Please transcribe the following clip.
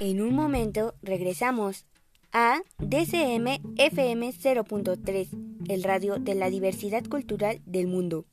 En un momento regresamos a DCM FM 0.3, el radio de la diversidad cultural del mundo.